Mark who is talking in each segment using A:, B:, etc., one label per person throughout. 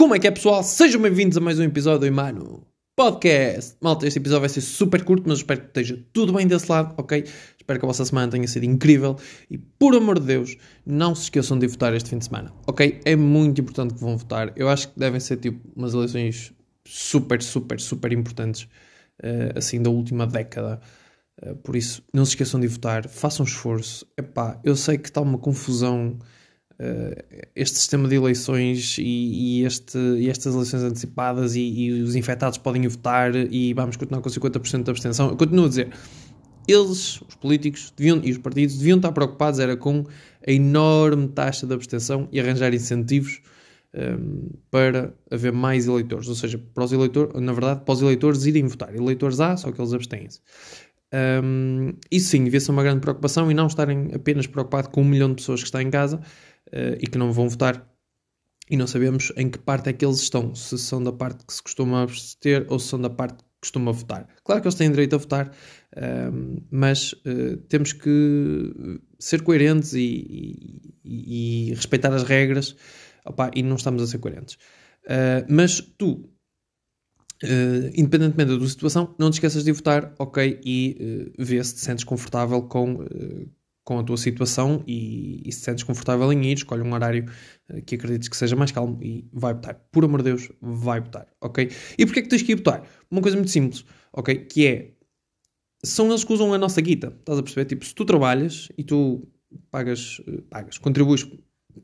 A: Como é que é, pessoal? Sejam bem-vindos a mais um episódio do Imano Podcast. Malta, este episódio vai ser super curto, mas espero que esteja tudo bem desse lado, ok? Espero que a vossa semana tenha sido incrível e, por amor de Deus, não se esqueçam de votar este fim de semana, ok? É muito importante que vão votar. Eu acho que devem ser, tipo, umas eleições super, super, super importantes, uh, assim, da última década. Uh, por isso, não se esqueçam de votar, façam esforço. Epá, eu sei que está uma confusão este sistema de eleições e, e, este, e estas eleições antecipadas e, e, os infectados podem votar e vamos continuar com 50% de abstenção. Eu continuo a dizer, eles, os políticos deviam, e os partidos deviam estar preocupados era com a enorme taxa de abstenção e arranjar incentivos um, ehm, para haver mais eleitores, ou seja, para os eleitores, na verdade, para os eleitores irem votar. Eleitores há, só que eles abstêm-se. Um, ehm, isso sim, devia ser uma grande preocupação e não estarem apenas preocupados com um milhão de pessoas que está em casa, uh, e que não vão votar. E não sabemos em que parte é que eles estão, se são da parte que se costuma abster ou se são da parte que costuma votar. Claro que eles têm direito a votar, uh, mas uh, temos que ser coerentes e, e, e respeitar as regras, opa, e não estamos a ser coerentes. mas tu, Uh, independentemente da tua situação, não te esqueças de votar, ok, e uh, vê se te sentes confortável com, uh, com a tua situação e, e se sentes confortável em ir, escolhe um horário uh, que acredites que seja mais calmo e vai votar. Por amor de Deus, vai votar, ok? E porquê é que tens que ir votar? Uma coisa muito simples, ok? Que é, são eles que usam a nossa guita, estás a perceber? Tipo, se tu trabalhas e tu pagas, uh, pagas, contribuis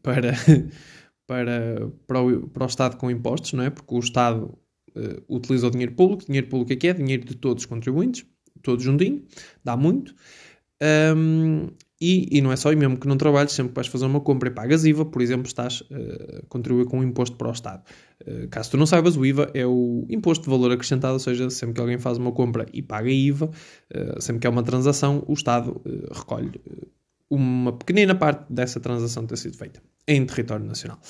A: para, para, para, o, para o Estado com impostos, não é? Porque o Estado uh, utiliza o dinheiro público, dinheiro público é que é? Dinheiro de todos os contribuintes, todos juntinho, dá muito. Um, e, e não é só, e mesmo que não trabalhes, sempre que vais fazer uma compra e pagas IVA, por exemplo, estás uh, a contribuir com um imposto para o Estado. Uh, caso tu não saibas, o IVA é o imposto de valor acrescentado, ou seja, sempre que alguém faz uma compra e paga IVA, uh, sempre que é uma transação, o Estado recolhe uma pequenina parte dessa transação ter sido feita em território nacional.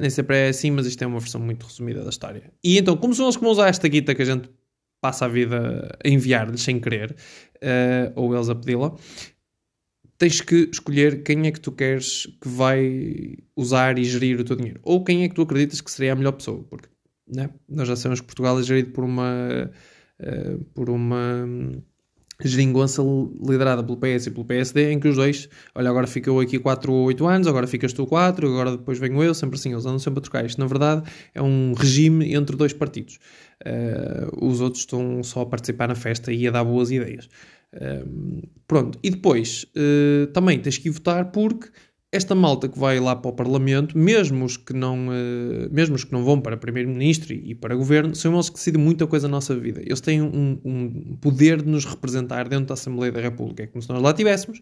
A: nem sempre é assim, mas isto é uma versão muito resumida da história. E então, como são eles que vão usar esta guita que a gente passa a vida a enviar-lhes sem querer, ou eles a pedi-la, tens que escolher quem é que tu queres que vai usar e gerir o teu dinheiro. Ou quem é que tu acreditas que seria a melhor pessoa. Porque né? nós já sabemos que Portugal é gerido por uma, uh, por uma geringonça liderada pelo PS e pelo PSD, em que os dois, olha, agora ficou aqui 4 ou 8 anos, agora ficas tu 4, agora depois venho eu, sempre assim, eles andam sempre a trocar. Isto, na verdade, é um regime entre dois partidos. Uh, os outros estão só a participar na festa e a dar boas ideias pronto, e depois uh, também tens que votar porque esta malta que vai lá para o Parlamento, mesmo os que não, uh, mesmo os que não vão para Primeiro-Ministro e, para Governo, são eles que decidem muita coisa na nossa vida. Eles têm um, um, poder de nos representar dentro da Assembleia da República. É como se nós lá tivéssemos,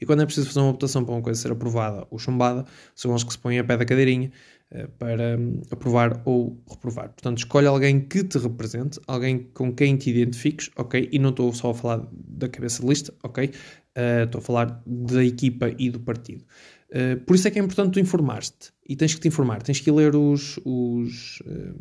A: e quando é preciso fazer uma votação para uma coisa ser aprovada ou chumbada, são eles que se põem a pé da cadeirinha uh, para um, aprovar ou reprovar. Portanto, escolhe alguém que te represente, alguém com quem te identifiques, ok? E não estou só a falar da cabeça de lista, ok? Uh, estou a falar da equipa e do partido. Uh, por isso é que é importante tu informar-te. E tens que te informar, tens que ler os, os uh,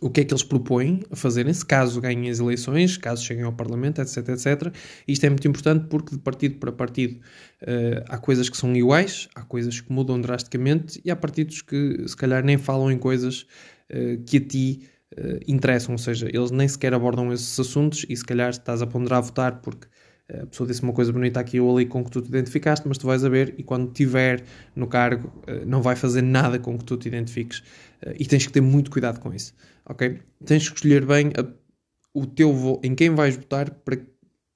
A: o que é que eles propõem a fazerem-se, caso ganhem as eleições, caso cheguem ao Parlamento, etc, etc. Isto é muito importante porque de partido para partido uh, há coisas que são iguais, há coisas que mudam drasticamente e há partidos que se calhar nem falam em coisas que a ti interessam, ou seja, eles nem sequer abordam esses assuntos e se calhar estás a ponderar a votar porque a pessoa disse uma coisa bonita aqui ou ali com que tu te identificaste, mas tu vais a ver e quando estiver no cargo eh, não vai fazer nada com que tu te identifiques eh, e tens que ter muito cuidado com isso, ok? Tens que escolher bem a, o teu voto, em quem vais votar para,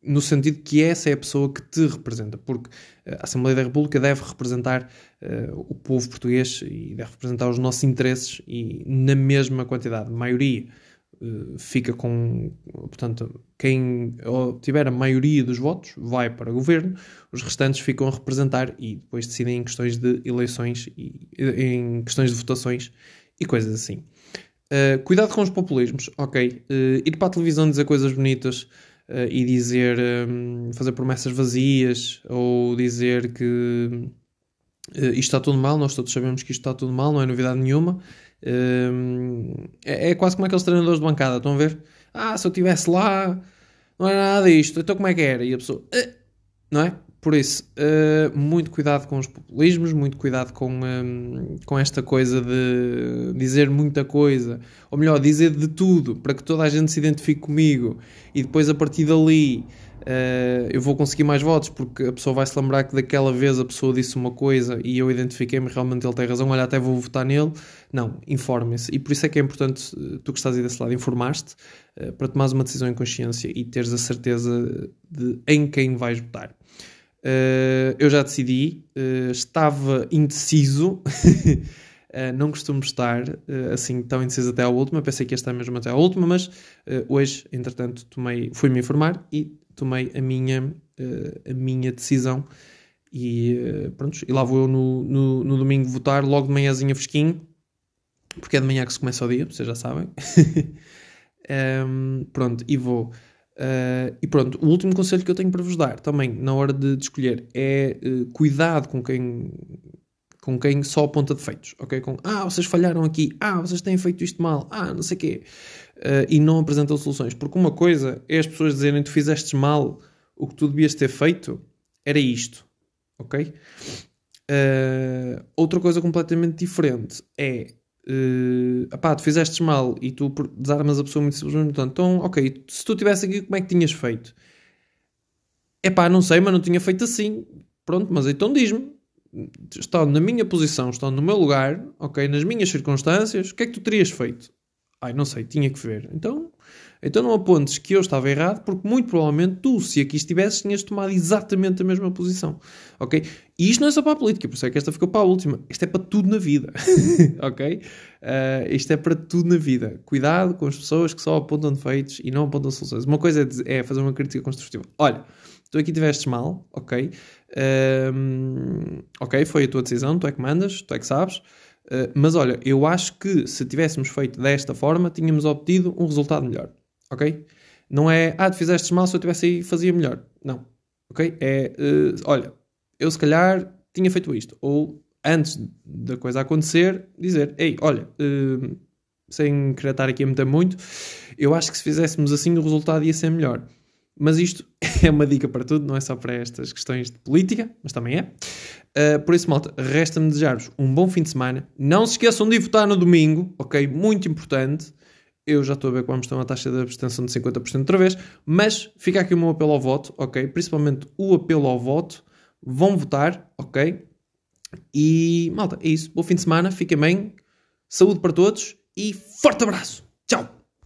A: no sentido que essa é a pessoa que te representa, porque eh, a Assembleia da República deve representar uh, o povo português e deve representar os nossos interesses e na mesma quantidade, maioria eh, fica com, portanto, quem tiver a maioria dos votos vai para o governo, os restantes ficam a representar e depois decidem em questões de eleições e em questões de votações e coisas assim. Uh, cuidado com os populismos, ok? Uh, ir para a televisão dizer coisas bonitas uh, e dizer, um, fazer promessas vazias ou dizer que isto está tudo mal, nós todos sabemos que isto está tudo mal, não é novidade nenhuma é, é, quase como aqueles treinadores de bancada, estão a ver? Ah, se eu estivesse lá, não era nada disto, então como é que era? E a pessoa, eh", não é? Por isso, uh, muito cuidado com os populismos, muito cuidado com, um, com esta coisa de dizer muita coisa, ou melhor, dizer de tudo, para que toda a gente se identifique comigo e depois a partir dali uh, eu vou conseguir mais votos porque a pessoa vai se lembrar que daquela vez a pessoa disse uma coisa e eu identifiquei-me realmente ele tem razão, olha, até vou votar nele. Não, informem-se. E por isso é que é importante, eh, tu que estás aí desse lado, informar-te uh, para tomares uma decisão em consciência e teres a certeza de em quem vais votar. Uh, eu já decidi, estava indeciso. Uh, não costumo estar uh, assim tão indeciso até à última. Pensei que ia estar mesmo até à última, mas uh, hoje, entretanto, tomei, fui-me informar e tomei a minha, uh, a minha decisão e uh, pronto, e lá vou eu no, no, no, domingo votar, logo de manhãzinha fresquinho, porque é de manhã que se começa o dia, vocês já sabem. um, pronto, e vou. Uh, e pronto, o último conselho que eu tenho para vos dar também, na hora de, de escolher, é uh, cuidado com quem com quem só aponta defeitos, ok? Com, ah, vocês falharam aqui, ah, vocês têm feito isto mal, ah, não sei o quê uh, e não apresentam soluções. Porque uma coisa é as pessoas dizerem tu fizeste mal, o que tu devias ter feito era isto, ok? Uh, outra coisa completamente diferente é uh, apá, tu fizeste mal e tu desarmas a pessoa muito simplesmente. Então, ok, se tu estivesse aqui, como é que tinhas feito? É pá, não sei, mas não tinha feito assim. Pronto, mas então diz-me. Estão na minha posição, estão no meu lugar, ok, nas minhas circunstâncias, o que é que tu terias feito? Ai, não sei, tinha que ver. Então, então não apontes que eu estava errado, porque muito provavelmente tu, se aqui estivesses, tinhas tomado exatamente a mesma posição. Ok? E isto não é só para a política, por isso é que esta ficou para a última. Isto é para tudo na vida. ok? Uh, isto é para tudo na vida. Cuidado com as pessoas que só apontam defeitos e não apontam soluções. Uma coisa é, dizer, é fazer uma crítica construtiva. Olha, tu aqui tiveste mal, ok? Um, ok, foi a tua decisão, tu é que mandas, tu é que sabes. Eh, mas olha, eu acho que se tivéssemos feito desta forma, tínhamos obtido um resultado melhor. Ok? Não é, ah, tu fizeste mal, se eu tivesse aí, fazia melhor. Não. Ok? É, uh, olha, eu se calhar tinha feito isto. Ou antes da coisa acontecer, dizer, ei, olha, uh, sem querer estar aqui a meter muito, eu acho que se fizéssemos assim o resultado ia ser melhor. Mas isto é uma dica para tudo, não é só para estas questões de política, mas também é. Uh, por isso, malta, resta-me desejar-vos um bom fim de semana. Não se esqueçam de votar no domingo, ok? Muito importante. Eu já estou a ver que vamos ter uma taxa de abstenção de 50% outra vez, mas fica aqui o meu apelo ao voto, ok? Principalmente o apelo ao voto. Vão votar, ok? E, malta, é isso. Bom fim de semana, fiquem bem, saúde para todos e forte abraço. Tchau!